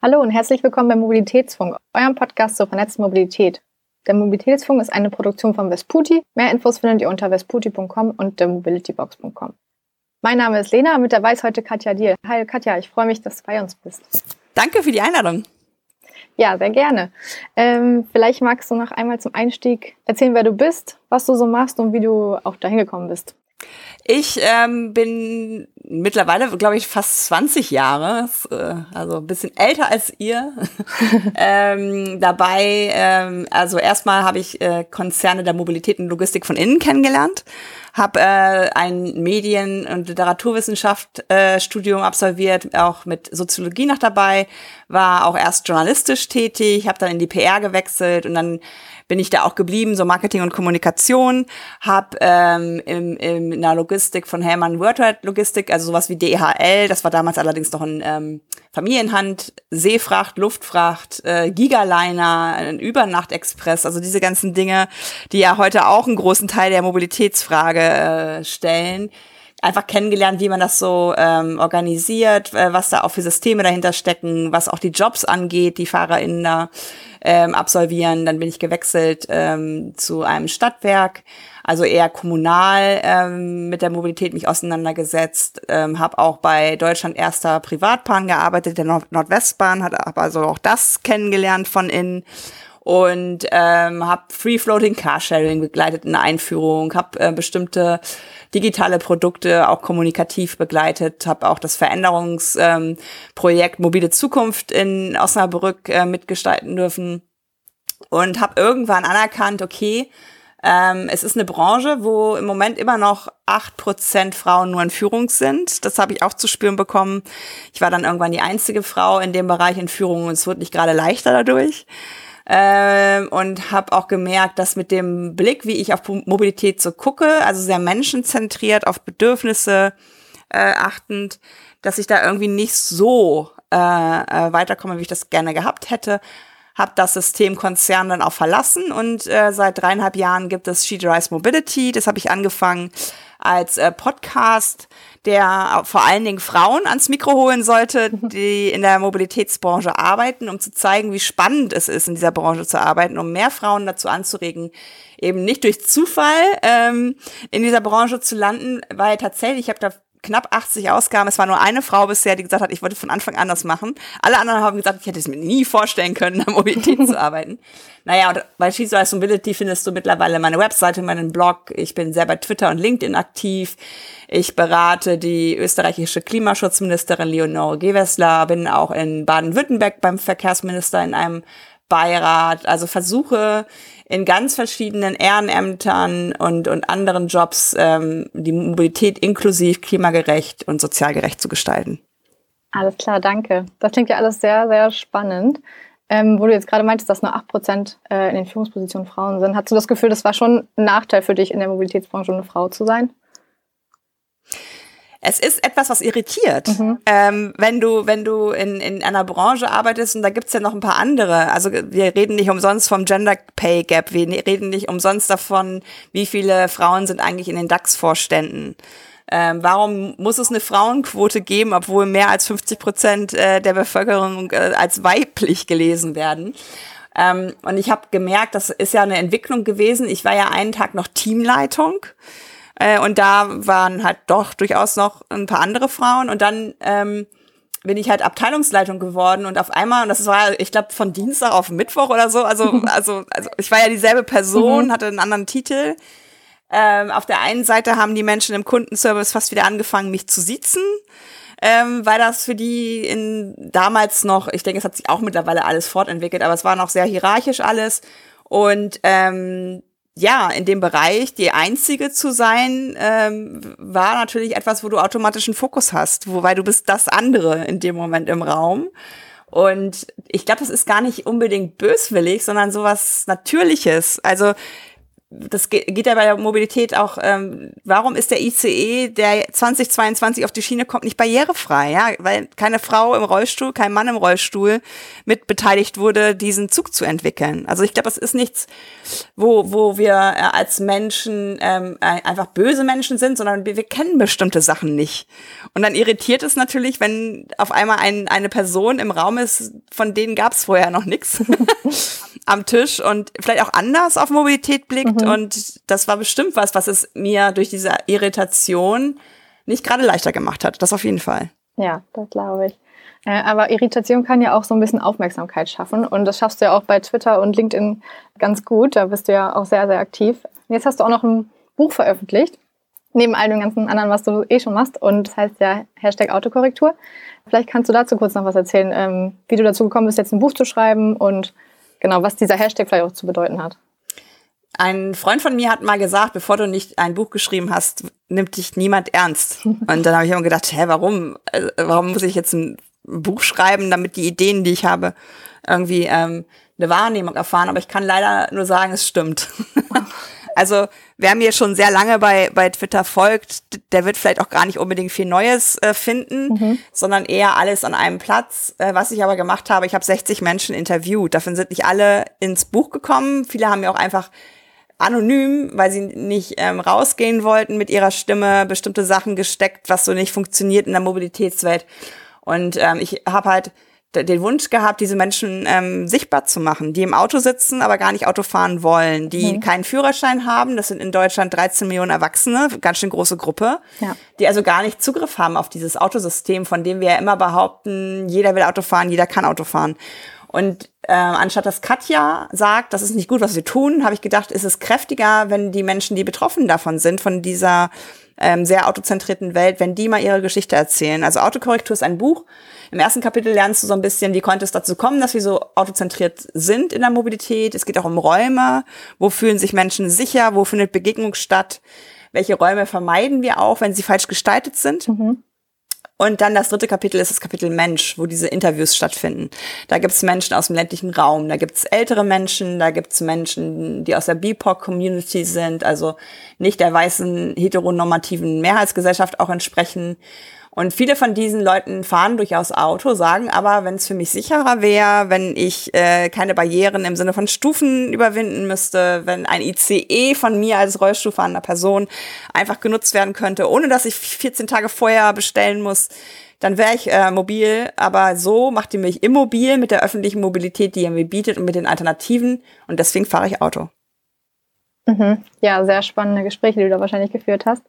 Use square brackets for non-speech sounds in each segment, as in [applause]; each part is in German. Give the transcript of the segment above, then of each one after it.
Hallo und herzlich willkommen beim Mobilitätsfunk, eurem Podcast zur vernetzten Mobilität. Der Mobilitätsfunk ist eine Produktion von Vesputi. Mehr Infos findet ihr unter vesputi.com und themobilitybox.com. Mein Name ist Lena, mit dabei ist heute Katja Diel. Hi Katja, ich freue mich, dass du bei uns bist. Danke für die Einladung. Ja, sehr gerne. Ähm, vielleicht magst du noch einmal zum Einstieg erzählen, wer du bist, was du so machst und wie du auch dahin gekommen bist. Ich ähm, bin mittlerweile, glaube ich, fast 20 Jahre, äh, also ein bisschen älter als ihr, [laughs] ähm, dabei. Ähm, also erstmal habe ich äh, Konzerne der Mobilität und Logistik von innen kennengelernt, habe äh, ein Medien- und Literaturwissenschaft äh, absolviert, auch mit Soziologie noch dabei, war auch erst journalistisch tätig, habe dann in die PR gewechselt und dann bin ich da auch geblieben, so Marketing und Kommunikation, habe ähm, im, im, in der Logistik von Hellmann Worldwide Logistik, also sowas wie DHL, das war damals allerdings noch ein ähm, Familienhand, Seefracht, Luftfracht, äh, Gigaliner, ein Übernachtexpress, also diese ganzen Dinge, die ja heute auch einen großen Teil der Mobilitätsfrage äh, stellen einfach kennengelernt, wie man das so ähm, organisiert, äh, was da auch für Systeme dahinter stecken, was auch die Jobs angeht, die FahrerInnen da ähm, absolvieren. Dann bin ich gewechselt ähm, zu einem Stadtwerk, also eher kommunal ähm, mit der Mobilität mich auseinandergesetzt. Ähm, habe auch bei Deutschland erster Privatbahn gearbeitet, der Nord Nordwestbahn, hat also auch das kennengelernt von innen und ähm, habe Free Floating Carsharing begleitet in der Einführung, habe äh, bestimmte digitale Produkte auch kommunikativ begleitet, habe auch das Veränderungsprojekt ähm, Mobile Zukunft in Osnabrück äh, mitgestalten dürfen und habe irgendwann anerkannt, okay, ähm, es ist eine Branche, wo im Moment immer noch acht Prozent Frauen nur in Führung sind. Das habe ich auch zu spüren bekommen. Ich war dann irgendwann die einzige Frau in dem Bereich in Führung und es wird nicht gerade leichter dadurch ähm, und habe auch gemerkt, dass mit dem Blick, wie ich auf Mobilität so gucke, also sehr menschenzentriert, auf Bedürfnisse äh, achtend, dass ich da irgendwie nicht so äh, äh, weiterkomme, wie ich das gerne gehabt hätte. Habe das System Konzern dann auch verlassen und äh, seit dreieinhalb Jahren gibt es She Drives Mobility. Das habe ich angefangen als äh, Podcast, der vor allen Dingen Frauen ans Mikro holen sollte, [laughs] die in der Mobilitätsbranche arbeiten, um zu zeigen, wie spannend es ist, in dieser Branche zu arbeiten, um mehr Frauen dazu anzuregen, eben nicht durch Zufall ähm, in dieser Branche zu landen, weil tatsächlich, ich habe da knapp 80 Ausgaben. Es war nur eine Frau bisher, die gesagt hat, ich wollte von Anfang an das machen. Alle anderen haben gesagt, ich hätte es mir nie vorstellen können, [laughs] an Mobilität zu arbeiten. Naja, und bei She's Rise Mobility findest du mittlerweile meine Webseite, meinen Blog. Ich bin sehr bei Twitter und LinkedIn aktiv. Ich berate die österreichische Klimaschutzministerin Leonore Gewessler, bin auch in Baden-Württemberg beim Verkehrsminister in einem Beirat, also versuche in ganz verschiedenen Ehrenämtern und, und anderen Jobs ähm, die Mobilität inklusiv, klimagerecht und sozial gerecht zu gestalten. Alles klar, danke. Das klingt ja alles sehr, sehr spannend. Ähm, wo du jetzt gerade meintest, dass nur 8% äh, in den Führungspositionen Frauen sind. Hast du das Gefühl, das war schon ein Nachteil für dich, in der Mobilitätsbranche eine Frau zu sein? Es ist etwas, was irritiert. Mhm. Ähm, wenn du, wenn du in, in einer Branche arbeitest und da gibt's ja noch ein paar andere. Also wir reden nicht umsonst vom Gender Pay Gap, wir ne, reden nicht umsonst davon, wie viele Frauen sind eigentlich in den DAX-Vorständen. Ähm, warum muss es eine Frauenquote geben, obwohl mehr als 50 Prozent äh, der Bevölkerung äh, als weiblich gelesen werden? Ähm, und ich habe gemerkt, das ist ja eine Entwicklung gewesen. Ich war ja einen Tag noch Teamleitung. Äh, und da waren halt doch durchaus noch ein paar andere Frauen. Und dann ähm, bin ich halt Abteilungsleitung geworden und auf einmal, und das war, ich glaube, von Dienstag auf Mittwoch oder so, also, [laughs] also, also ich war ja dieselbe Person, mhm. hatte einen anderen Titel. Ähm, auf der einen Seite haben die Menschen im Kundenservice fast wieder angefangen, mich zu sitzen, ähm, weil das für die in damals noch, ich denke, es hat sich auch mittlerweile alles fortentwickelt, aber es war noch sehr hierarchisch alles. Und ähm, ja, in dem Bereich die Einzige zu sein, ähm, war natürlich etwas, wo du automatischen Fokus hast, wobei du bist das andere in dem Moment im Raum. Und ich glaube, das ist gar nicht unbedingt böswillig, sondern sowas Natürliches. Also das geht ja bei der Mobilität auch, ähm, warum ist der ICE, der 2022 auf die Schiene kommt, nicht barrierefrei? Ja, weil keine Frau im Rollstuhl, kein Mann im Rollstuhl mit beteiligt wurde, diesen Zug zu entwickeln. Also ich glaube, das ist nichts, wo, wo wir äh, als Menschen ähm, einfach böse Menschen sind, sondern wir, wir kennen bestimmte Sachen nicht. Und dann irritiert es natürlich, wenn auf einmal ein, eine Person im Raum ist, von denen gab es vorher noch nichts [laughs] am Tisch und vielleicht auch anders auf Mobilität blickt Mhm. Und das war bestimmt was, was es mir durch diese Irritation nicht gerade leichter gemacht hat. Das auf jeden Fall. Ja, das glaube ich. Äh, aber Irritation kann ja auch so ein bisschen Aufmerksamkeit schaffen. Und das schaffst du ja auch bei Twitter und LinkedIn ganz gut. Da bist du ja auch sehr, sehr aktiv. Jetzt hast du auch noch ein Buch veröffentlicht. Neben all dem ganzen anderen, was du eh schon machst. Und das heißt ja Hashtag Autokorrektur. Vielleicht kannst du dazu kurz noch was erzählen, ähm, wie du dazu gekommen bist, jetzt ein Buch zu schreiben und genau, was dieser Hashtag vielleicht auch zu bedeuten hat. Ein Freund von mir hat mal gesagt, bevor du nicht ein Buch geschrieben hast, nimmt dich niemand ernst. [laughs] Und dann habe ich immer gedacht, hä, warum? Äh, warum muss ich jetzt ein Buch schreiben, damit die Ideen, die ich habe, irgendwie ähm, eine Wahrnehmung erfahren? Aber ich kann leider nur sagen, es stimmt. [laughs] also wer mir schon sehr lange bei, bei Twitter folgt, der wird vielleicht auch gar nicht unbedingt viel Neues äh, finden, mhm. sondern eher alles an einem Platz. Äh, was ich aber gemacht habe, ich habe 60 Menschen interviewt. Davon sind nicht alle ins Buch gekommen. Viele haben mir auch einfach anonym, weil sie nicht ähm, rausgehen wollten mit ihrer Stimme, bestimmte Sachen gesteckt, was so nicht funktioniert in der Mobilitätswelt. Und ähm, ich habe halt den Wunsch gehabt, diese Menschen ähm, sichtbar zu machen, die im Auto sitzen, aber gar nicht Auto fahren wollen, die mhm. keinen Führerschein haben. Das sind in Deutschland 13 Millionen Erwachsene, ganz schön große Gruppe, ja. die also gar nicht Zugriff haben auf dieses Autosystem, von dem wir ja immer behaupten, jeder will Auto fahren, jeder kann Auto fahren. Und äh, anstatt dass Katja sagt, das ist nicht gut, was wir tun, habe ich gedacht, ist es kräftiger, wenn die Menschen, die betroffen davon sind, von dieser ähm, sehr autozentrierten Welt, wenn die mal ihre Geschichte erzählen. Also Autokorrektur ist ein Buch. Im ersten Kapitel lernst du so ein bisschen, wie konnte es dazu kommen, dass wir so autozentriert sind in der Mobilität. Es geht auch um Räume. Wo fühlen sich Menschen sicher? Wo findet Begegnung statt? Welche Räume vermeiden wir auch, wenn sie falsch gestaltet sind? Mhm. Und dann das dritte Kapitel ist das Kapitel Mensch, wo diese Interviews stattfinden. Da gibt's Menschen aus dem ländlichen Raum, da gibt's ältere Menschen, da gibt's Menschen, die aus der BIPOC-Community sind, also nicht der weißen heteronormativen Mehrheitsgesellschaft auch entsprechen. Und viele von diesen Leuten fahren durchaus Auto, sagen aber, wenn es für mich sicherer wäre, wenn ich äh, keine Barrieren im Sinne von Stufen überwinden müsste, wenn ein ICE von mir als Rollstuhlfahrender Person einfach genutzt werden könnte, ohne dass ich 14 Tage vorher bestellen muss, dann wäre ich äh, mobil. Aber so macht ihr mich immobil mit der öffentlichen Mobilität, die ihr mir bietet und mit den Alternativen. Und deswegen fahre ich Auto. Mhm. Ja, sehr spannende Gespräche, die du da wahrscheinlich geführt hast.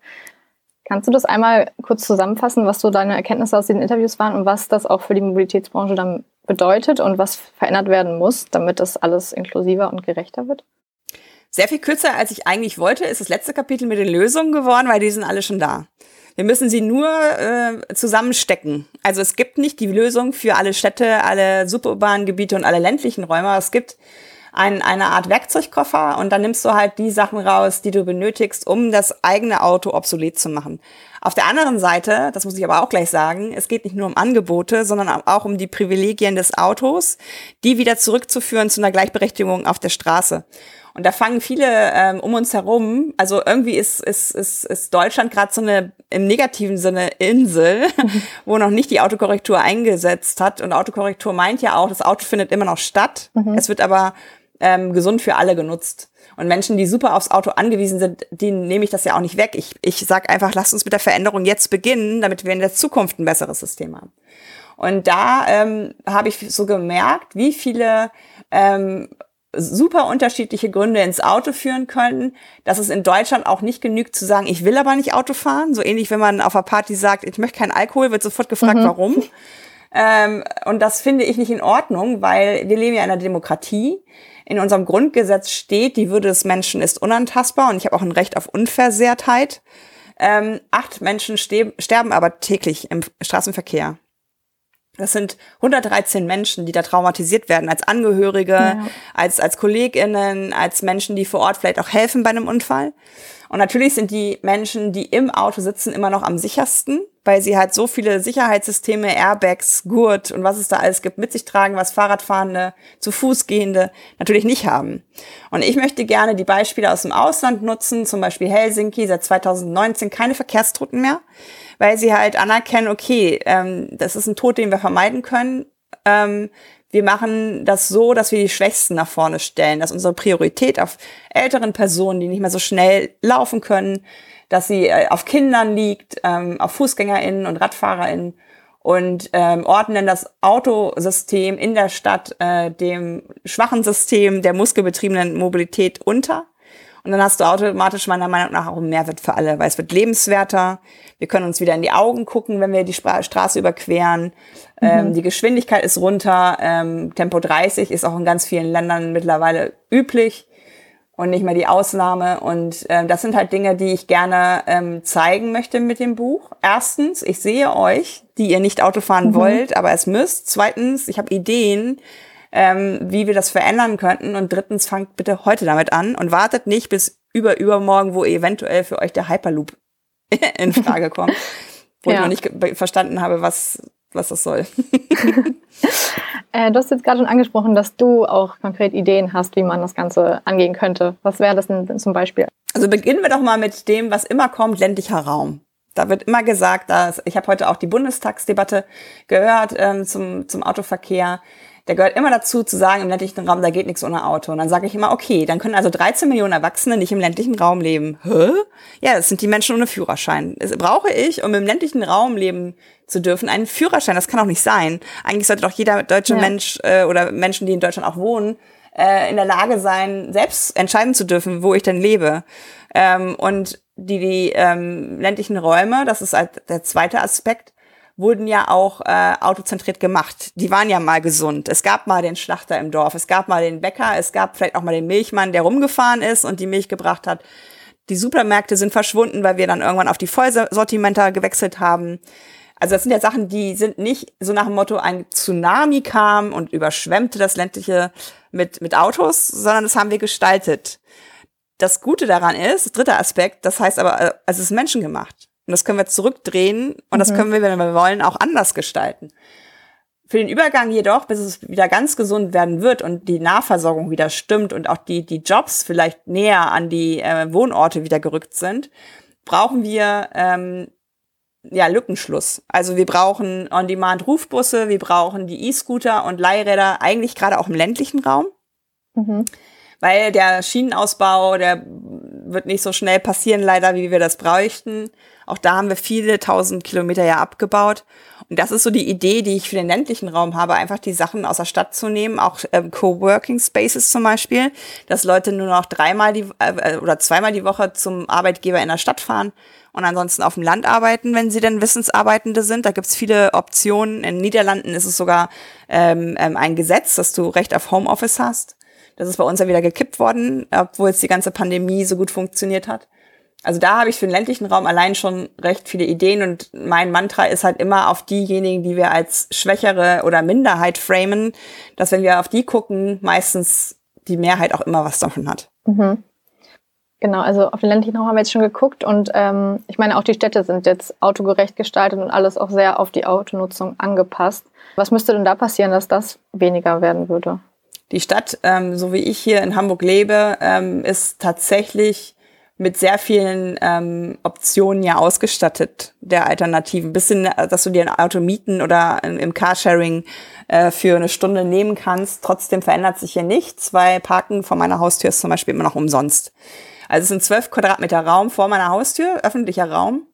Kannst du das einmal kurz zusammenfassen, was so deine Erkenntnisse aus den Interviews waren und was das auch für die Mobilitätsbranche dann bedeutet und was verändert werden muss, damit das alles inklusiver und gerechter wird? Sehr viel kürzer, als ich eigentlich wollte, ist das letzte Kapitel mit den Lösungen geworden, weil die sind alle schon da. Wir müssen sie nur äh, zusammenstecken. Also es gibt nicht die Lösung für alle Städte, alle suburbanen Gebiete und alle ländlichen Räume. Es gibt ein, eine Art Werkzeugkoffer und dann nimmst du halt die Sachen raus, die du benötigst, um das eigene Auto obsolet zu machen. Auf der anderen Seite, das muss ich aber auch gleich sagen, es geht nicht nur um Angebote, sondern auch um die Privilegien des Autos, die wieder zurückzuführen zu einer Gleichberechtigung auf der Straße. Und da fangen viele ähm, um uns herum, also irgendwie ist, ist, ist, ist Deutschland gerade so eine im negativen Sinne Insel, [laughs] wo noch nicht die Autokorrektur eingesetzt hat. Und Autokorrektur meint ja auch, das Auto findet immer noch statt. Mhm. Es wird aber ähm, gesund für alle genutzt. Und Menschen, die super aufs Auto angewiesen sind, denen nehme ich das ja auch nicht weg. Ich, ich sage einfach, lasst uns mit der Veränderung jetzt beginnen, damit wir in der Zukunft ein besseres System haben. Und da ähm, habe ich so gemerkt, wie viele ähm, super unterschiedliche Gründe ins Auto führen können, dass es in Deutschland auch nicht genügt zu sagen, ich will aber nicht Auto fahren. So ähnlich, wenn man auf einer Party sagt, ich möchte keinen Alkohol, wird sofort gefragt, mhm. warum. [laughs] Ähm, und das finde ich nicht in Ordnung, weil wir leben ja in einer Demokratie in unserem Grundgesetz steht, die Würde des Menschen ist unantastbar und ich habe auch ein Recht auf Unversehrtheit. Ähm, acht Menschen sterben aber täglich im Straßenverkehr. Das sind 113 Menschen, die da traumatisiert werden, als Angehörige, ja. als, als KollegInnen, als Menschen, die vor Ort vielleicht auch helfen bei einem Unfall. Und natürlich sind die Menschen, die im Auto sitzen, immer noch am sichersten, weil sie halt so viele Sicherheitssysteme, Airbags, Gurt und was es da alles gibt, mit sich tragen, was Fahrradfahrende, zu Fuß gehende natürlich nicht haben. Und ich möchte gerne die Beispiele aus dem Ausland nutzen, zum Beispiel Helsinki, seit 2019 keine Verkehrstoten mehr, weil sie halt anerkennen, okay, ähm, das ist ein Tod, den wir vermeiden können. Ähm, wir machen das so, dass wir die Schwächsten nach vorne stellen, dass unsere Priorität auf älteren Personen, die nicht mehr so schnell laufen können, dass sie äh, auf Kindern liegt, ähm, auf FußgängerInnen und RadfahrerInnen und ähm, ordnen das Autosystem in der Stadt äh, dem schwachen System der muskelbetriebenen Mobilität unter. Und dann hast du automatisch meiner Meinung nach auch einen Mehrwert für alle, weil es wird lebenswerter. Wir können uns wieder in die Augen gucken, wenn wir die Straße überqueren. Ähm, mhm. Ähm, die Geschwindigkeit ist runter. Ähm, Tempo 30 ist auch in ganz vielen Ländern mittlerweile üblich und nicht mehr die Ausnahme. Und ähm, das sind halt Dinge, die ich gerne ähm, zeigen möchte mit dem Buch. Erstens, ich sehe euch, die ihr nicht Auto fahren mhm. wollt, aber es müsst. Zweitens, ich habe Ideen, ähm, wie wir das verändern könnten. Und drittens, fangt bitte heute damit an und wartet nicht bis über übermorgen, wo eventuell für euch der Hyperloop [laughs] in Frage [laughs] kommt. wo ja. ich noch nicht verstanden habe, was, was das soll. [laughs] äh, du hast jetzt gerade schon angesprochen, dass du auch konkret Ideen hast, wie man das Ganze angehen könnte. Was wäre das denn zum Beispiel? Also beginnen wir doch mal mit dem, was immer kommt, ländlicher Raum. Da wird immer gesagt, dass ich habe heute auch die Bundestagsdebatte gehört ähm, zum, zum Autoverkehr der gehört immer dazu, zu sagen, im ländlichen Raum, da geht nichts ohne Auto. Und dann sage ich immer, okay, dann können also 13 Millionen Erwachsene nicht im ländlichen Raum leben. Hä? Ja, das sind die Menschen ohne Führerschein. Das brauche ich, um im ländlichen Raum leben zu dürfen, einen Führerschein. Das kann auch nicht sein. Eigentlich sollte doch jeder deutsche ja. Mensch äh, oder Menschen, die in Deutschland auch wohnen, äh, in der Lage sein, selbst entscheiden zu dürfen, wo ich denn lebe. Ähm, und die, die ähm, ländlichen Räume, das ist halt der zweite Aspekt, wurden ja auch äh, autozentriert gemacht. Die waren ja mal gesund. Es gab mal den Schlachter im Dorf, es gab mal den Bäcker, es gab vielleicht auch mal den Milchmann, der rumgefahren ist und die Milch gebracht hat. Die Supermärkte sind verschwunden, weil wir dann irgendwann auf die Vollsortimenter gewechselt haben. Also das sind ja Sachen, die sind nicht so nach dem Motto, ein Tsunami kam und überschwemmte das ländliche mit, mit Autos, sondern das haben wir gestaltet. Das Gute daran ist, dritter Aspekt, das heißt aber, äh, es ist menschengemacht. Und das können wir zurückdrehen und mhm. das können wir, wenn wir wollen, auch anders gestalten. Für den Übergang jedoch, bis es wieder ganz gesund werden wird und die Nahversorgung wieder stimmt und auch die, die Jobs vielleicht näher an die äh, Wohnorte wieder gerückt sind, brauchen wir ähm, ja, Lückenschluss. Also wir brauchen On-Demand-Rufbusse, wir brauchen die E-Scooter und Leihräder, eigentlich gerade auch im ländlichen Raum. Mhm. Weil der Schienenausbau, der wird nicht so schnell passieren, leider, wie wir das bräuchten. Auch da haben wir viele tausend Kilometer ja abgebaut. Und das ist so die Idee, die ich für den ländlichen Raum habe, einfach die Sachen aus der Stadt zu nehmen, auch ähm, Coworking Spaces zum Beispiel, dass Leute nur noch dreimal die äh, oder zweimal die Woche zum Arbeitgeber in der Stadt fahren und ansonsten auf dem Land arbeiten, wenn sie denn Wissensarbeitende sind. Da gibt's viele Optionen. In den Niederlanden ist es sogar ähm, ähm, ein Gesetz, dass du Recht auf Homeoffice hast. Das ist bei uns ja wieder gekippt worden, obwohl jetzt die ganze Pandemie so gut funktioniert hat also da habe ich für den ländlichen Raum allein schon recht viele Ideen und mein Mantra ist halt immer auf diejenigen, die wir als Schwächere oder Minderheit framen, dass wenn wir auf die gucken, meistens die Mehrheit auch immer was davon hat. Mhm. Genau, also auf den ländlichen Raum haben wir jetzt schon geguckt und ähm, ich meine, auch die Städte sind jetzt autogerecht gestaltet und alles auch sehr auf die Autonutzung angepasst. Was müsste denn da passieren, dass das weniger werden würde? Die Stadt, ähm, so wie ich hier in Hamburg lebe, ähm, ist tatsächlich mit sehr vielen ähm, Optionen ja ausgestattet der Alternativen. Bis hin, dass du dir ein Auto mieten oder im Carsharing äh, für eine Stunde nehmen kannst. Trotzdem verändert sich hier nichts, weil Parken vor meiner Haustür ist zum Beispiel immer noch umsonst. Also es sind zwölf Quadratmeter Raum vor meiner Haustür, öffentlicher Raum,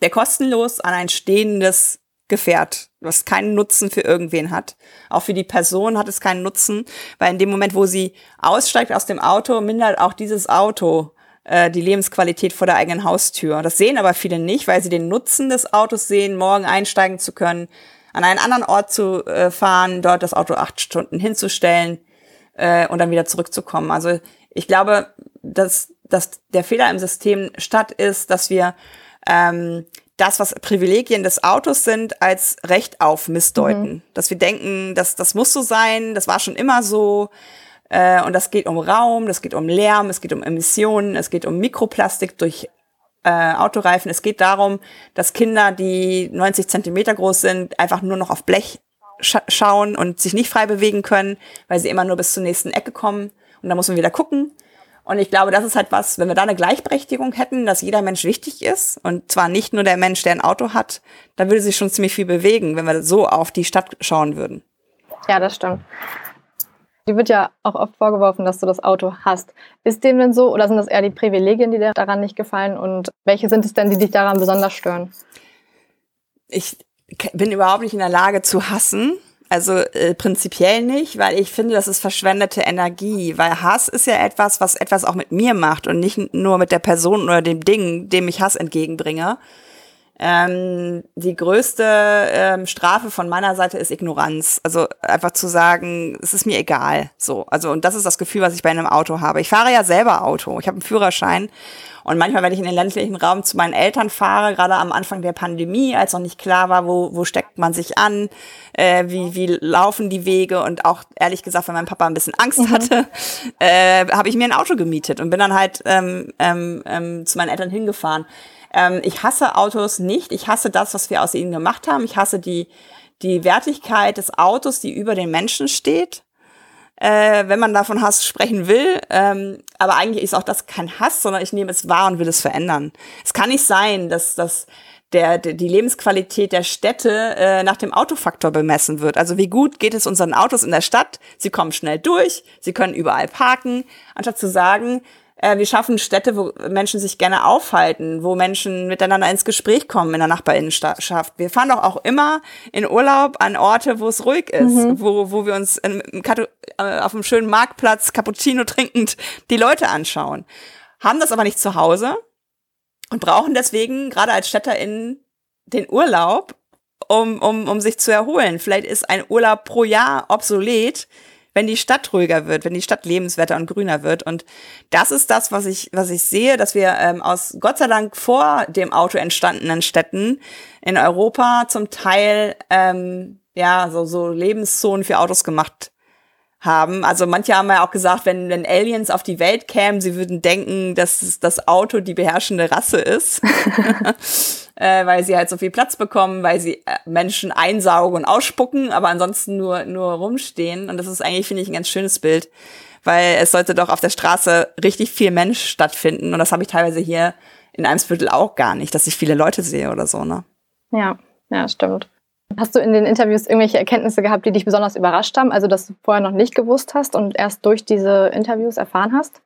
der kostenlos an ein stehendes Gefährt, was keinen Nutzen für irgendwen hat. Auch für die Person hat es keinen Nutzen, weil in dem Moment, wo sie aussteigt aus dem Auto, mindert auch dieses Auto äh, die Lebensqualität vor der eigenen Haustür. Das sehen aber viele nicht, weil sie den Nutzen des Autos sehen, morgen einsteigen zu können, an einen anderen Ort zu äh, fahren, dort das Auto acht Stunden hinzustellen äh, und dann wieder zurückzukommen. Also ich glaube, dass, dass der Fehler im System statt ist, dass wir ähm, das, was Privilegien des Autos sind, als Recht auf missdeuten. Mhm. Dass wir denken, dass das muss so sein, das war schon immer so. Äh, und das geht um Raum, das geht um Lärm, es geht um Emissionen, es geht um Mikroplastik durch äh, Autoreifen. Es geht darum, dass Kinder, die 90 Zentimeter groß sind, einfach nur noch auf Blech scha schauen und sich nicht frei bewegen können, weil sie immer nur bis zur nächsten Ecke kommen. Und da muss man wieder gucken. Und ich glaube, das ist halt was, wenn wir da eine Gleichberechtigung hätten, dass jeder Mensch wichtig ist und zwar nicht nur der Mensch, der ein Auto hat, da würde sich schon ziemlich viel bewegen, wenn wir so auf die Stadt schauen würden. Ja, das stimmt. Dir wird ja auch oft vorgeworfen, dass du das Auto hast. Ist dem denn so oder sind das eher die Privilegien, die dir daran nicht gefallen? Und welche sind es denn, die dich daran besonders stören? Ich bin überhaupt nicht in der Lage zu hassen. Also äh, prinzipiell nicht, weil ich finde, das ist verschwendete Energie. Weil Hass ist ja etwas, was etwas auch mit mir macht und nicht nur mit der Person oder dem Ding, dem ich Hass entgegenbringe. Ähm, die größte ähm, Strafe von meiner Seite ist Ignoranz. Also einfach zu sagen, es ist mir egal. So, also und das ist das Gefühl, was ich bei einem Auto habe. Ich fahre ja selber Auto. Ich habe einen Führerschein und manchmal, wenn ich in den ländlichen Raum zu meinen Eltern fahre, gerade am Anfang der Pandemie, als noch nicht klar war, wo, wo steckt man sich an, äh, wie, wie laufen die Wege und auch ehrlich gesagt, wenn mein Papa ein bisschen Angst mhm. hatte, äh, habe ich mir ein Auto gemietet und bin dann halt ähm, ähm, ähm, zu meinen Eltern hingefahren. Ähm, ich hasse Autos nicht. Ich hasse das, was wir aus ihnen gemacht haben. Ich hasse die, die Wertigkeit des Autos, die über den Menschen steht. Äh, wenn man davon Hass sprechen will. Ähm, aber eigentlich ist auch das kein Hass, sondern ich nehme es wahr und will es verändern. Es kann nicht sein, dass, dass der, die Lebensqualität der Städte äh, nach dem Autofaktor bemessen wird. Also wie gut geht es unseren Autos in der Stadt? Sie kommen schnell durch, sie können überall parken, anstatt zu sagen, äh, wir schaffen Städte, wo Menschen sich gerne aufhalten, wo Menschen miteinander ins Gespräch kommen in der Nachbarinnenschaft. Wir fahren doch auch immer in Urlaub an Orte, wo es ruhig ist, mhm. wo, wo wir uns in, äh, auf einem schönen Marktplatz Cappuccino trinkend die Leute anschauen. Haben das aber nicht zu Hause und brauchen deswegen gerade als StädterInnen den Urlaub, um, um, um sich zu erholen. Vielleicht ist ein Urlaub pro Jahr obsolet, wenn die Stadt ruhiger wird, wenn die Stadt lebenswerter und grüner wird. Und das ist das, was ich, was ich sehe, dass wir ähm, aus Gott sei Dank vor dem Auto entstandenen Städten in Europa zum Teil ähm, ja so, so Lebenszonen für Autos gemacht haben. Also manche haben ja auch gesagt, wenn, wenn Aliens auf die Welt kämen, sie würden denken, dass das Auto die beherrschende Rasse ist. [laughs] [laughs] äh, weil sie halt so viel Platz bekommen, weil sie äh, Menschen einsaugen und ausspucken, aber ansonsten nur, nur rumstehen. Und das ist eigentlich, finde ich, ein ganz schönes Bild, weil es sollte doch auf der Straße richtig viel Mensch stattfinden. Und das habe ich teilweise hier in Eimsbüttel auch gar nicht, dass ich viele Leute sehe oder so, ne? Ja, ja, stimmt. Hast du in den Interviews irgendwelche Erkenntnisse gehabt, die dich besonders überrascht haben, also dass du vorher noch nicht gewusst hast und erst durch diese Interviews erfahren hast?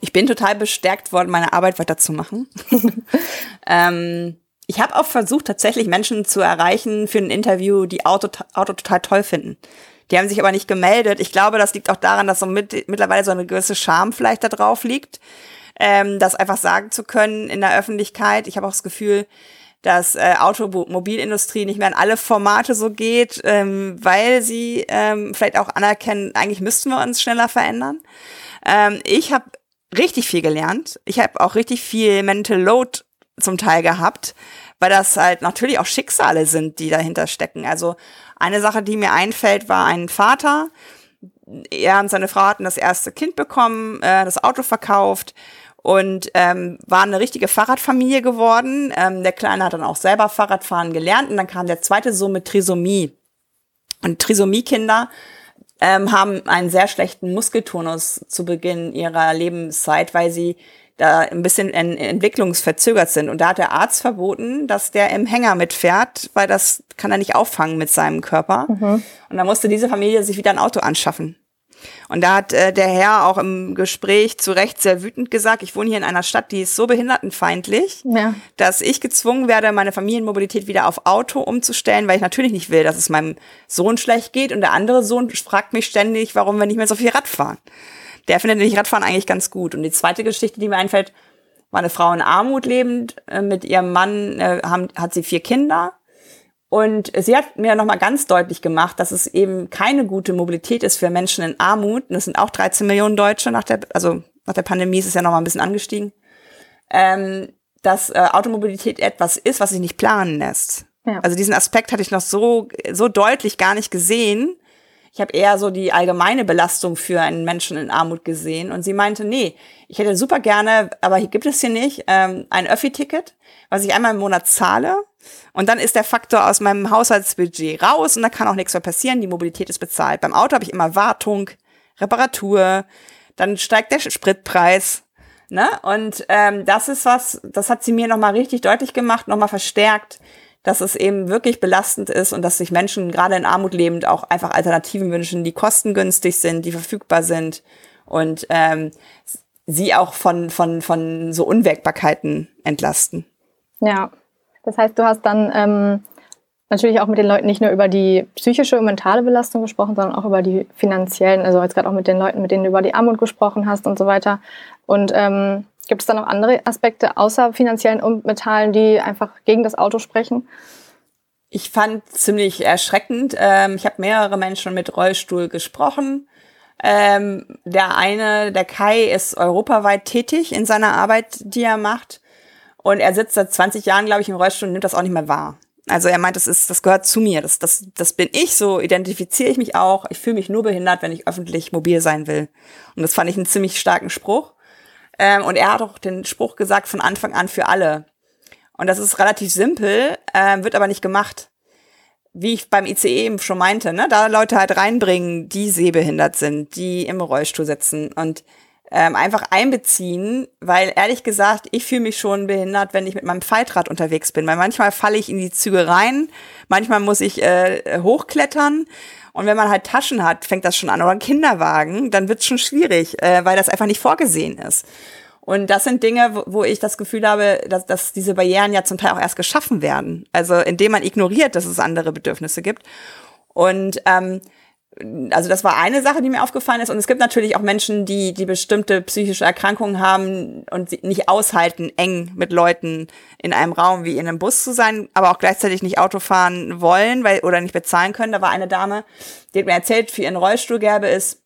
Ich bin total bestärkt worden, meine Arbeit weiterzumachen. [laughs] ähm, ich habe auch versucht, tatsächlich Menschen zu erreichen für ein Interview, die Auto, Auto total toll finden. Die haben sich aber nicht gemeldet. Ich glaube, das liegt auch daran, dass so mit, mittlerweile so eine gewisse Scham vielleicht da drauf liegt, ähm, das einfach sagen zu können in der Öffentlichkeit. Ich habe auch das Gefühl, dass äh, Automobilindustrie nicht mehr an alle Formate so geht, ähm, weil sie ähm, vielleicht auch anerkennen, eigentlich müssten wir uns schneller verändern. Ähm, ich habe richtig viel gelernt. Ich habe auch richtig viel Mental Load zum Teil gehabt, weil das halt natürlich auch Schicksale sind, die dahinter stecken. Also eine Sache, die mir einfällt, war ein Vater. Er und seine Frau hatten das erste Kind bekommen, äh, das Auto verkauft und ähm, war eine richtige Fahrradfamilie geworden. Ähm, der Kleine hat dann auch selber Fahrradfahren gelernt und dann kam der zweite Sohn mit Trisomie. Und Trisomie-Kinder ähm, haben einen sehr schlechten Muskeltonus zu Beginn ihrer Lebenszeit, weil sie da ein bisschen in, entwicklungsverzögert sind. Und da hat der Arzt verboten, dass der im Hänger mitfährt, weil das kann er nicht auffangen mit seinem Körper. Mhm. Und da musste diese Familie sich wieder ein Auto anschaffen. Und da hat äh, der Herr auch im Gespräch zu Recht sehr wütend gesagt, ich wohne hier in einer Stadt, die ist so behindertenfeindlich, ja. dass ich gezwungen werde, meine Familienmobilität wieder auf Auto umzustellen, weil ich natürlich nicht will, dass es meinem Sohn schlecht geht. Und der andere Sohn fragt mich ständig, warum wir nicht mehr so viel Rad fahren. Der findet nämlich Radfahren eigentlich ganz gut. Und die zweite Geschichte, die mir einfällt, war eine Frau in Armut lebend. Äh, mit ihrem Mann äh, haben, hat sie vier Kinder und sie hat mir nochmal ganz deutlich gemacht, dass es eben keine gute Mobilität ist für Menschen in Armut. Und das sind auch 13 Millionen Deutsche nach der, also nach der Pandemie ist es ja nochmal ein bisschen angestiegen. Ähm, dass äh, Automobilität etwas ist, was sich nicht planen lässt. Ja. Also diesen Aspekt hatte ich noch so, so deutlich gar nicht gesehen. Ich habe eher so die allgemeine Belastung für einen Menschen in Armut gesehen. Und sie meinte, nee, ich hätte super gerne, aber hier gibt es hier nicht, ähm, ein Öffi-Ticket, was ich einmal im Monat zahle. Und dann ist der Faktor aus meinem Haushaltsbudget raus und da kann auch nichts mehr passieren. Die Mobilität ist bezahlt. Beim Auto habe ich immer Wartung, Reparatur, dann steigt der Spritpreis. Ne? Und ähm, das ist was, das hat sie mir nochmal richtig deutlich gemacht, nochmal verstärkt, dass es eben wirklich belastend ist und dass sich Menschen gerade in Armut lebend auch einfach Alternativen wünschen, die kostengünstig sind, die verfügbar sind und ähm, sie auch von, von, von so Unwägbarkeiten entlasten. Ja, das heißt, du hast dann ähm, natürlich auch mit den Leuten nicht nur über die psychische und mentale Belastung gesprochen, sondern auch über die finanziellen, also jetzt gerade auch mit den Leuten, mit denen du über die Armut gesprochen hast und so weiter. Und ähm, Gibt es da noch andere Aspekte außer finanziellen und Metallen, die einfach gegen das Auto sprechen? Ich fand ziemlich erschreckend. Ähm, ich habe mehrere Menschen mit Rollstuhl gesprochen. Ähm, der eine, der Kai, ist europaweit tätig in seiner Arbeit, die er macht. Und er sitzt seit 20 Jahren, glaube ich, im Rollstuhl und nimmt das auch nicht mehr wahr. Also er meint, das ist, das gehört zu mir. Das, das, das bin ich, so identifiziere ich mich auch. Ich fühle mich nur behindert, wenn ich öffentlich mobil sein will. Und das fand ich einen ziemlich starken Spruch. Ähm, und er hat auch den Spruch gesagt von Anfang an für alle. Und das ist relativ simpel, äh, wird aber nicht gemacht. Wie ich beim ICE eben schon meinte, ne, da Leute halt reinbringen, die sehbehindert sind, die im Rollstuhl sitzen und ähm, einfach einbeziehen, weil ehrlich gesagt, ich fühle mich schon behindert, wenn ich mit meinem Faltrad unterwegs bin, weil manchmal falle ich in die Züge rein, manchmal muss ich äh, hochklettern und wenn man halt Taschen hat, fängt das schon an. Oder ein Kinderwagen, dann wird es schon schwierig, äh, weil das einfach nicht vorgesehen ist. Und das sind Dinge, wo, wo ich das Gefühl habe, dass, dass diese Barrieren ja zum Teil auch erst geschaffen werden. Also indem man ignoriert, dass es andere Bedürfnisse gibt. Und ähm, also das war eine Sache, die mir aufgefallen ist. Und es gibt natürlich auch Menschen, die, die bestimmte psychische Erkrankungen haben und nicht aushalten, eng mit Leuten in einem Raum wie in einem Bus zu sein, aber auch gleichzeitig nicht Auto fahren wollen, weil, oder nicht bezahlen können. Da war eine Dame, die hat mir erzählt, für ihren Rollstuhl gäbe es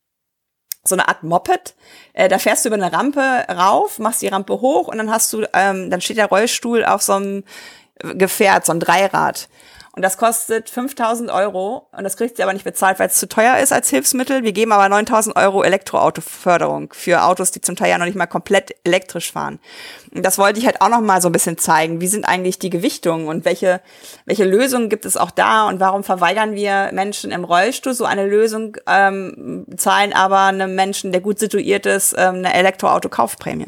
so eine Art Moped. Äh, da fährst du über eine Rampe rauf, machst die Rampe hoch und dann hast du, ähm, dann steht der Rollstuhl auf so einem Gefährt, so ein Dreirad. Und das kostet 5000 Euro und das kriegt sie aber nicht bezahlt, weil es zu teuer ist als Hilfsmittel. Wir geben aber 9000 Euro Elektroautoförderung für Autos, die zum Teil ja noch nicht mal komplett elektrisch fahren. Und das wollte ich halt auch noch mal so ein bisschen zeigen. Wie sind eigentlich die Gewichtungen und welche, welche Lösungen gibt es auch da und warum verweigern wir Menschen im Rollstuhl so eine Lösung, ähm, zahlen aber einem Menschen, der gut situiert ist, ähm, eine Elektroauto-Kaufprämie?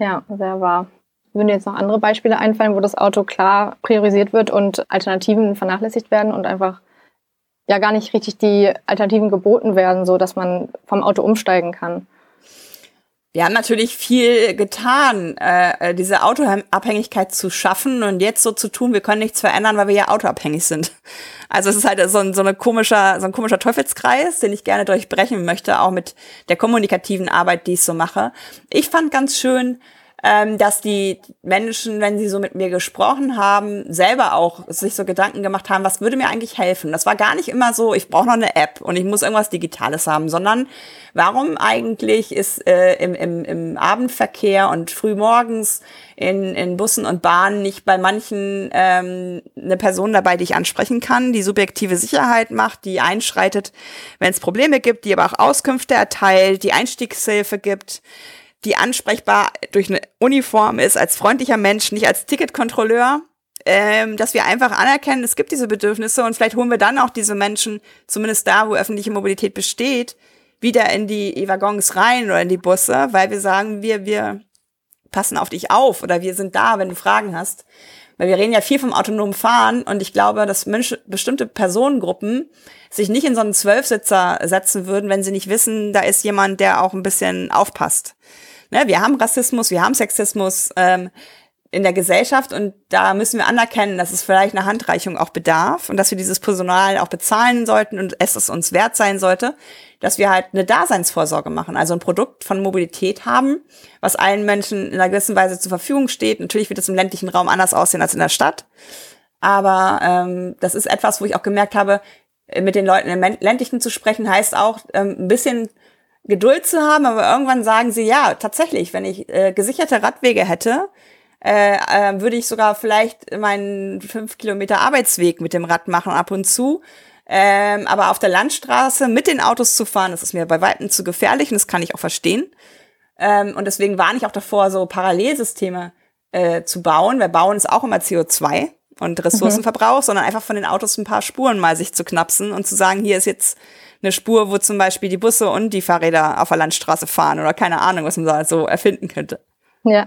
Ja, sehr wahr. Würden jetzt noch andere Beispiele einfallen, wo das Auto klar priorisiert wird und Alternativen vernachlässigt werden und einfach ja gar nicht richtig die Alternativen geboten werden, so dass man vom Auto umsteigen kann? Wir haben natürlich viel getan, äh, diese Autoabhängigkeit zu schaffen und jetzt so zu tun, wir können nichts verändern, weil wir ja autoabhängig sind. Also es ist halt so ein, so eine komischer, so ein komischer Teufelskreis, den ich gerne durchbrechen möchte, auch mit der kommunikativen Arbeit, die ich so mache. Ich fand ganz schön, ähm, dass die Menschen, wenn sie so mit mir gesprochen haben, selber auch sich so Gedanken gemacht haben, was würde mir eigentlich helfen? Das war gar nicht immer so, ich brauche noch eine App und ich muss irgendwas Digitales haben, sondern warum eigentlich ist äh, im, im, im Abendverkehr und frühmorgens in, in Bussen und Bahnen nicht bei manchen ähm, eine Person dabei, die ich ansprechen kann, die subjektive Sicherheit macht, die einschreitet, wenn es Probleme gibt, die aber auch Auskünfte erteilt, die Einstiegshilfe gibt, die ansprechbar durch eine Uniform ist, als freundlicher Mensch, nicht als Ticketkontrolleur, ähm, dass wir einfach anerkennen, es gibt diese Bedürfnisse und vielleicht holen wir dann auch diese Menschen, zumindest da, wo öffentliche Mobilität besteht, wieder in die Waggons rein oder in die Busse, weil wir sagen, wir, wir passen auf dich auf oder wir sind da, wenn du Fragen hast. Weil wir reden ja viel vom autonomen Fahren und ich glaube, dass Menschen, bestimmte Personengruppen sich nicht in so einen Zwölfsitzer setzen würden, wenn sie nicht wissen, da ist jemand, der auch ein bisschen aufpasst. Ne, wir haben Rassismus, wir haben Sexismus ähm, in der Gesellschaft und da müssen wir anerkennen, dass es vielleicht eine Handreichung auch bedarf und dass wir dieses Personal auch bezahlen sollten und es es uns wert sein sollte, dass wir halt eine Daseinsvorsorge machen, also ein Produkt von Mobilität haben, was allen Menschen in einer gewissen Weise zur Verfügung steht. Natürlich wird es im ländlichen Raum anders aussehen als in der Stadt, aber ähm, das ist etwas, wo ich auch gemerkt habe, mit den Leuten im ländlichen zu sprechen, heißt auch ähm, ein bisschen Geduld zu haben, aber irgendwann sagen sie, ja, tatsächlich, wenn ich äh, gesicherte Radwege hätte, äh, äh, würde ich sogar vielleicht meinen fünf Kilometer Arbeitsweg mit dem Rad machen ab und zu. Ähm, aber auf der Landstraße mit den Autos zu fahren, das ist mir bei Weitem zu gefährlich und das kann ich auch verstehen. Ähm, und deswegen warne ich auch davor, so Parallelsysteme äh, zu bauen, weil Bauen ist auch immer CO2 und Ressourcenverbrauch, mhm. sondern einfach von den Autos ein paar Spuren mal sich zu knapsen und zu sagen, hier ist jetzt eine Spur, wo zum Beispiel die Busse und die Fahrräder auf der Landstraße fahren oder keine Ahnung, was man da so erfinden könnte. Ja.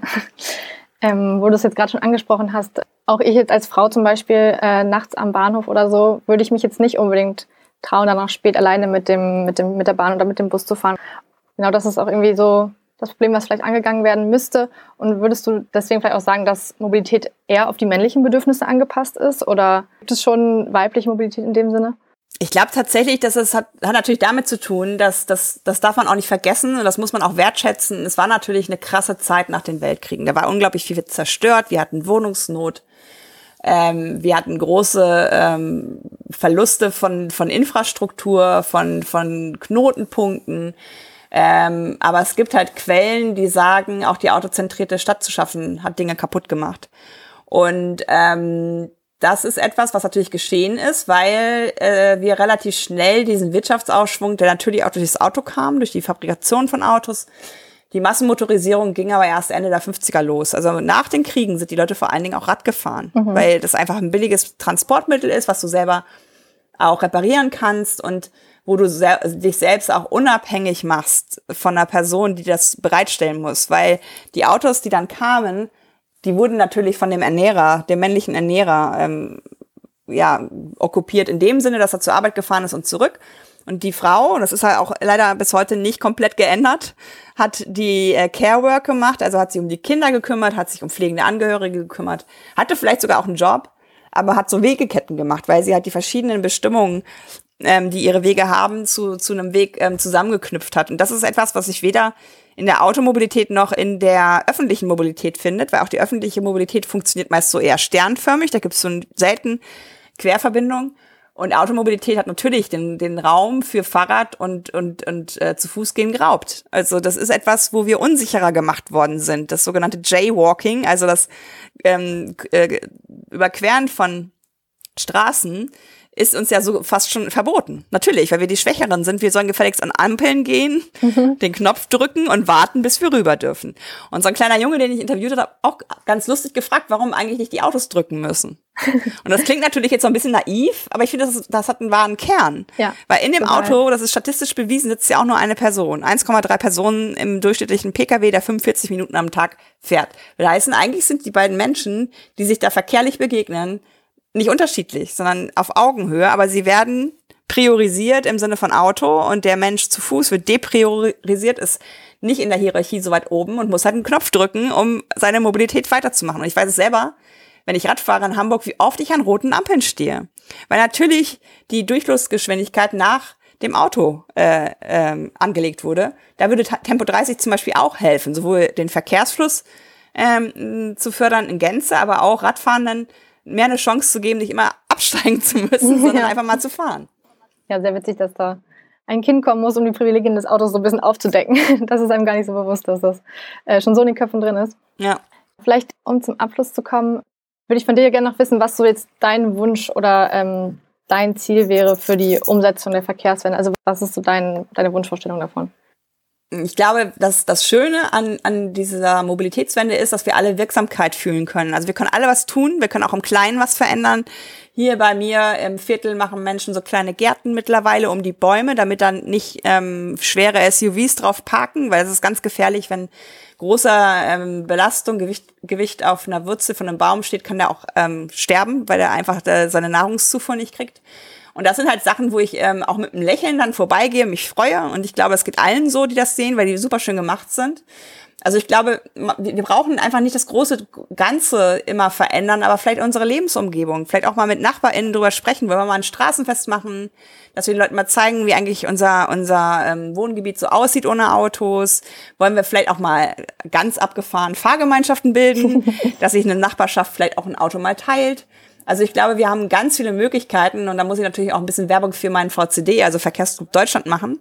Ähm, wo du es jetzt gerade schon angesprochen hast, auch ich jetzt als Frau zum Beispiel äh, nachts am Bahnhof oder so, würde ich mich jetzt nicht unbedingt trauen, danach spät alleine mit dem, mit dem, mit der Bahn oder mit dem Bus zu fahren. Genau, das ist auch irgendwie so das Problem, was vielleicht angegangen werden müsste. Und würdest du deswegen vielleicht auch sagen, dass Mobilität eher auf die männlichen Bedürfnisse angepasst ist? Oder gibt es schon weibliche Mobilität in dem Sinne? Ich glaube tatsächlich, dass es hat, hat natürlich damit zu tun, dass das, das darf man auch nicht vergessen und das muss man auch wertschätzen. Es war natürlich eine krasse Zeit nach den Weltkriegen. Da war unglaublich viel zerstört. Wir hatten Wohnungsnot. Ähm, wir hatten große ähm, Verluste von, von Infrastruktur, von, von Knotenpunkten. Ähm, aber es gibt halt Quellen, die sagen, auch die autozentrierte Stadt zu schaffen hat Dinge kaputt gemacht. Und ähm, das ist etwas, was natürlich geschehen ist, weil äh, wir relativ schnell diesen Wirtschaftsausschwung, der natürlich auch durch das Auto kam, durch die Fabrikation von Autos, die Massenmotorisierung ging aber erst Ende der 50er los. Also nach den Kriegen sind die Leute vor allen Dingen auch Rad gefahren, mhm. weil das einfach ein billiges Transportmittel ist, was du selber auch reparieren kannst und wo du se dich selbst auch unabhängig machst von einer Person, die das bereitstellen muss. Weil die Autos, die dann kamen, die wurden natürlich von dem Ernährer, dem männlichen Ernährer, ähm, ja, okkupiert in dem Sinne, dass er zur Arbeit gefahren ist und zurück. Und die Frau, das ist halt auch leider bis heute nicht komplett geändert, hat die äh, Care Work gemacht, also hat sich um die Kinder gekümmert, hat sich um pflegende Angehörige gekümmert, hatte vielleicht sogar auch einen Job, aber hat so Wegeketten gemacht, weil sie halt die verschiedenen Bestimmungen, ähm, die ihre Wege haben, zu, zu einem Weg ähm, zusammengeknüpft hat. Und das ist etwas, was ich weder in der Automobilität noch in der öffentlichen Mobilität findet, weil auch die öffentliche Mobilität funktioniert meist so eher sternförmig, da gibt es so selten Querverbindungen. Und Automobilität hat natürlich den, den Raum für Fahrrad und, und, und äh, zu Fuß gehen geraubt. Also das ist etwas, wo wir unsicherer gemacht worden sind. Das sogenannte Jaywalking, also das ähm, äh, Überqueren von Straßen, ist uns ja so fast schon verboten. Natürlich, weil wir die Schwächeren sind. Wir sollen gefälligst an Ampeln gehen, mhm. den Knopf drücken und warten, bis wir rüber dürfen. Und so ein kleiner Junge, den ich interviewt habe, hat auch ganz lustig gefragt, warum eigentlich nicht die Autos drücken müssen. [laughs] Und das klingt natürlich jetzt so ein bisschen naiv, aber ich finde, das, das hat einen wahren Kern. Ja, Weil in dem total. Auto, das ist statistisch bewiesen, sitzt ja auch nur eine Person. 1,3 Personen im durchschnittlichen Pkw, der 45 Minuten am Tag fährt. Das heißt, eigentlich sind die beiden Menschen, die sich da verkehrlich begegnen, nicht unterschiedlich, sondern auf Augenhöhe, aber sie werden priorisiert im Sinne von Auto und der Mensch zu Fuß wird depriorisiert, ist nicht in der Hierarchie so weit oben und muss halt einen Knopf drücken, um seine Mobilität weiterzumachen. Und ich weiß es selber, wenn ich Rad fahre in Hamburg, wie oft ich an roten Ampeln stehe. Weil natürlich die Durchflussgeschwindigkeit nach dem Auto äh, ähm, angelegt wurde. Da würde Tempo 30 zum Beispiel auch helfen, sowohl den Verkehrsfluss ähm, zu fördern in Gänze, aber auch Radfahrenden mehr eine Chance zu geben, nicht immer absteigen zu müssen, [laughs] sondern ja. einfach mal zu fahren. Ja, sehr witzig, dass da ein Kind kommen muss, um die Privilegien des Autos so ein bisschen aufzudecken. [laughs] Das ist einem gar nicht so bewusst, dass das äh, schon so in den Köpfen drin ist. Ja. Vielleicht, um zum Abschluss zu kommen, würde ich von dir gerne noch wissen, was so jetzt dein Wunsch oder ähm, dein Ziel wäre für die Umsetzung der Verkehrswende. Also was ist so dein, deine Wunschvorstellung davon? Ich glaube, dass das Schöne an, an dieser Mobilitätswende ist, dass wir alle Wirksamkeit fühlen können. Also wir können alle was tun, wir können auch im Kleinen was verändern. Hier bei mir im Viertel machen Menschen so kleine Gärten mittlerweile um die Bäume, damit dann nicht ähm, schwere SUVs drauf parken, weil es ist ganz gefährlich, wenn großer ähm, Belastung, Gewicht, Gewicht auf einer Wurzel von einem Baum steht, kann der auch ähm, sterben, weil er einfach äh, seine Nahrungszufuhr nicht kriegt. Und das sind halt Sachen, wo ich ähm, auch mit einem Lächeln dann vorbeigehe, mich freue. Und ich glaube, es geht allen so, die das sehen, weil die super schön gemacht sind. Also ich glaube, wir brauchen einfach nicht das große Ganze immer verändern, aber vielleicht unsere Lebensumgebung, vielleicht auch mal mit NachbarInnen drüber sprechen, wollen wir mal ein Straßenfest machen, dass wir den Leuten mal zeigen, wie eigentlich unser, unser ähm, Wohngebiet so aussieht ohne Autos. Wollen wir vielleicht auch mal ganz abgefahren Fahrgemeinschaften bilden, [laughs] dass sich eine Nachbarschaft vielleicht auch ein Auto mal teilt. Also ich glaube, wir haben ganz viele Möglichkeiten und da muss ich natürlich auch ein bisschen Werbung für meinen VCD, also Verkehrsgruppe Deutschland machen.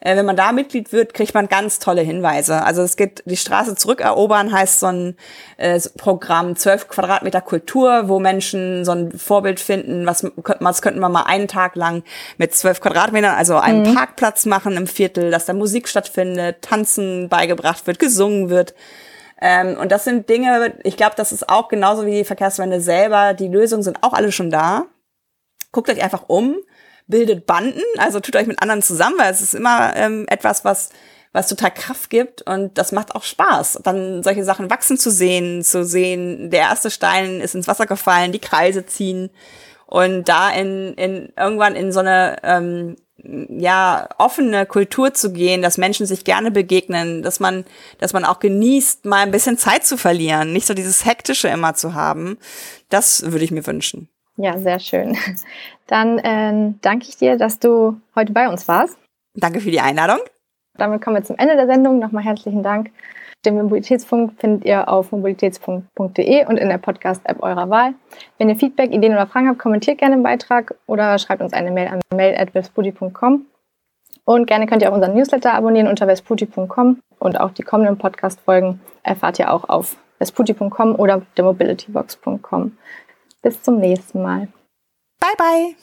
Äh, wenn man da Mitglied wird, kriegt man ganz tolle Hinweise. Also es geht, die Straße zurückerobern heißt so ein äh, Programm, 12 Quadratmeter Kultur, wo Menschen so ein Vorbild finden, was, was könnten wir mal einen Tag lang mit 12 Quadratmetern, also einen mhm. Parkplatz machen im Viertel, dass da Musik stattfindet, Tanzen beigebracht wird, gesungen wird. Ähm, und das sind Dinge, ich glaube, das ist auch genauso wie die Verkehrswende selber. Die Lösungen sind auch alle schon da. Guckt euch einfach um, bildet Banden, also tut euch mit anderen zusammen, weil es ist immer ähm, etwas, was was total Kraft gibt und das macht auch Spaß, dann solche Sachen wachsen zu sehen, zu sehen, der erste Stein ist ins Wasser gefallen, die Kreise ziehen und da in, in irgendwann in so eine ähm, ja, offene Kultur zu gehen, dass Menschen sich gerne begegnen, dass man, dass man auch genießt, mal ein bisschen Zeit zu verlieren, nicht so dieses Hektische immer zu haben. Das würde ich mir wünschen. Ja, sehr schön. Dann äh, danke ich dir, dass du heute bei uns warst. Danke für die Einladung. Damit kommen wir zum Ende der Sendung. Nochmal herzlichen Dank. Den Mobilitätsfunk findet ihr auf mobilitätsfunk.de und in der Podcast-App eurer Wahl. Wenn ihr Feedback, Ideen oder Fragen habt, kommentiert gerne den Beitrag oder schreibt uns eine Mail an mail.vesputi.com. Und gerne könnt ihr auch unseren Newsletter abonnieren unter vesputi.com und auch die kommenden Podcast-Folgen erfahrt ihr auch auf vesputi.com oder demobilitybox.com. Bis zum nächsten Mal. Bye, bye.